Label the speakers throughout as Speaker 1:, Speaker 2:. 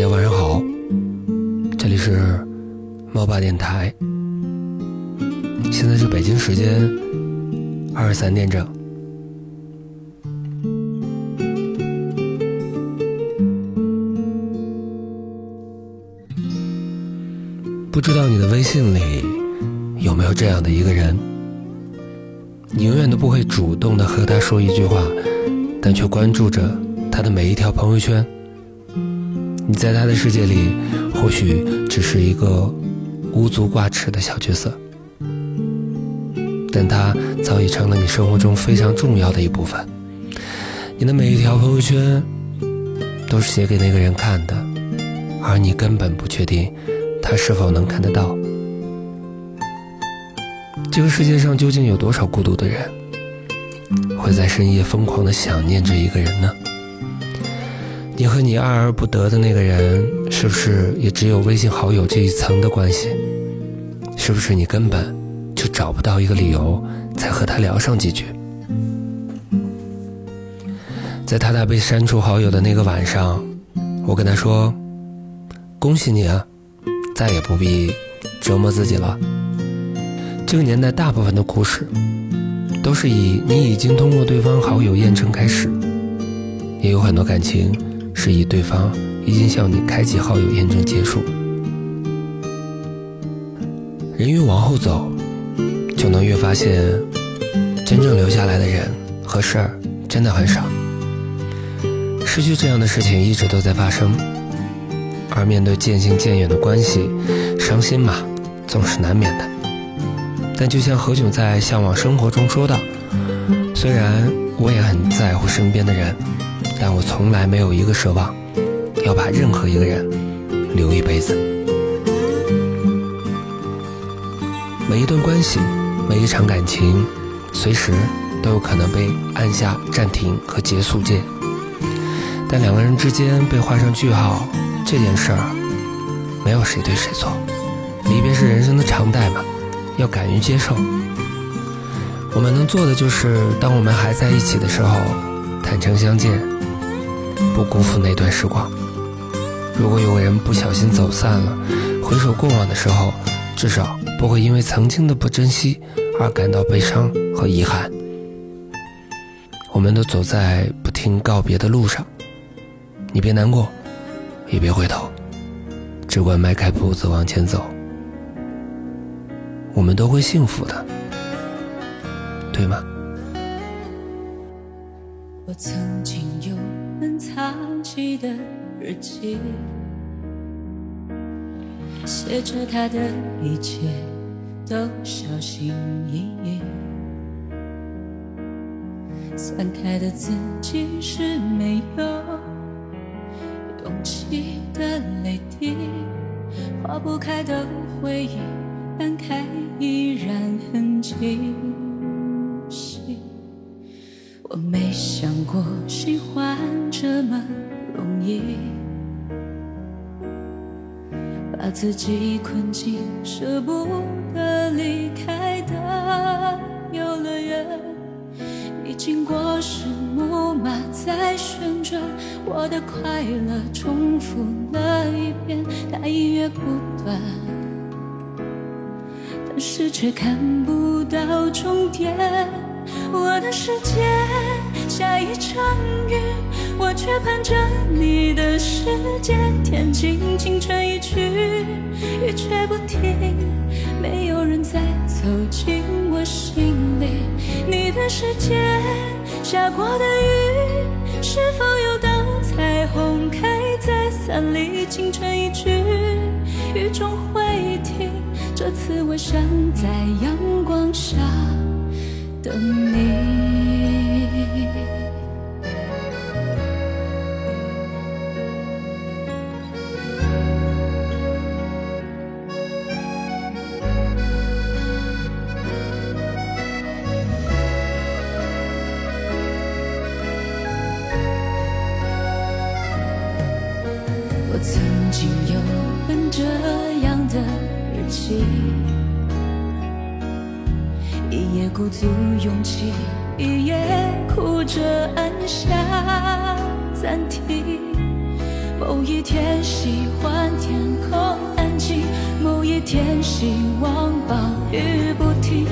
Speaker 1: 家晚上好，这里是猫爸电台，现在是北京时间二十三点整。不知道你的微信里有没有这样的一个人，你永远都不会主动的和他说一句话，但却关注着他的每一条朋友圈。你在他的世界里，或许只是一个无足挂齿的小角色，但他早已成了你生活中非常重要的一部分。你的每一条朋友圈都是写给那个人看的，而你根本不确定他是否能看得到。这个世界上究竟有多少孤独的人，会在深夜疯狂的想念着一个人呢？你和你爱而不得的那个人，是不是也只有微信好友这一层的关系？是不是你根本就找不到一个理由再和他聊上几句？在他俩被删除好友的那个晚上，我跟他说：“恭喜你啊，再也不必折磨自己了。”这个年代大部分的故事，都是以你已经通过对方好友验证开始，也有很多感情。示意对方已经向你开启好友验证结束。人越往后走，就能越发现，真正留下来的人和事儿真的很少。失去这样的事情一直都在发生，而面对渐行渐远的关系，伤心嘛，总是难免的。但就像何炅在《向往生活》中说道：“虽然我也很在乎身边的人。”但我从来没有一个奢望，要把任何一个人留一辈子。每一段关系，每一场感情，随时都有可能被按下暂停和结束键。但两个人之间被画上句号这件事儿，没有谁对谁错。离别是人生的常态嘛，要敢于接受。我们能做的就是，当我们还在一起的时候，坦诚相见。不辜负那段时光。如果有人不小心走散了，回首过往的时候，至少不会因为曾经的不珍惜而感到悲伤和遗憾。我们都走在不停告别的路上，你别难过，也别回头，只管迈开步子往前走。我们都会幸福的，对吗？
Speaker 2: 我曾经有们藏起的日记，写着他的一切都小心翼翼。散开的字迹是没有勇气的泪滴，化不开的回忆，翻开依然很清晰。我没想过喜欢这么容易，把自己困进舍不得离开的游乐园。你经过时，木马在旋转，我的快乐重复了一遍，它音乐不断，但是却看不到终点。我的世界下一场雨，我却盼着你的世界天晴。青春一去，雨却不停，没有人再走进我心里。你的世界下过的雨，是否有道彩虹开在伞里？青春一去，雨终会停，这次我想在阳光下。等你。竟有本这样的日记一夜鼓足勇气一夜哭着按下暂停某一天喜欢天空安静某一天希望暴雨不停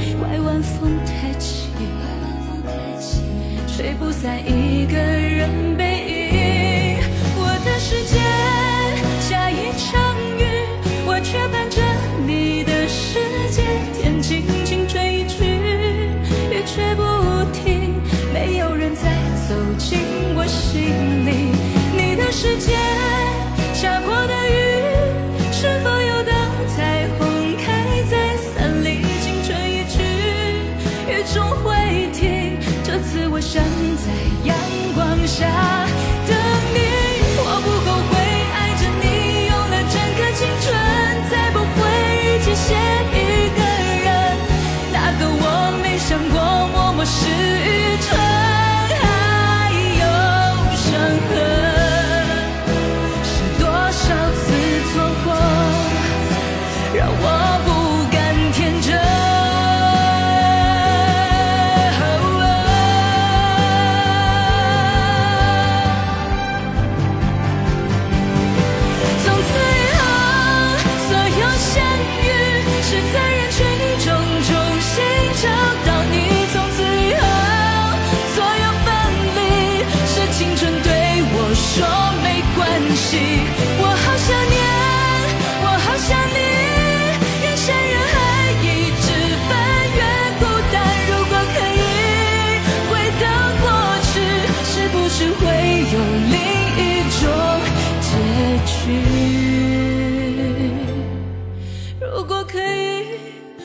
Speaker 2: 如果可以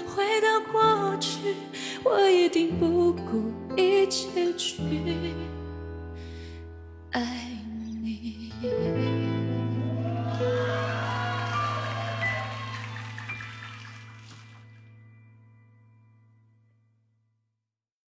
Speaker 2: 回到过去我一定不顾一切去爱。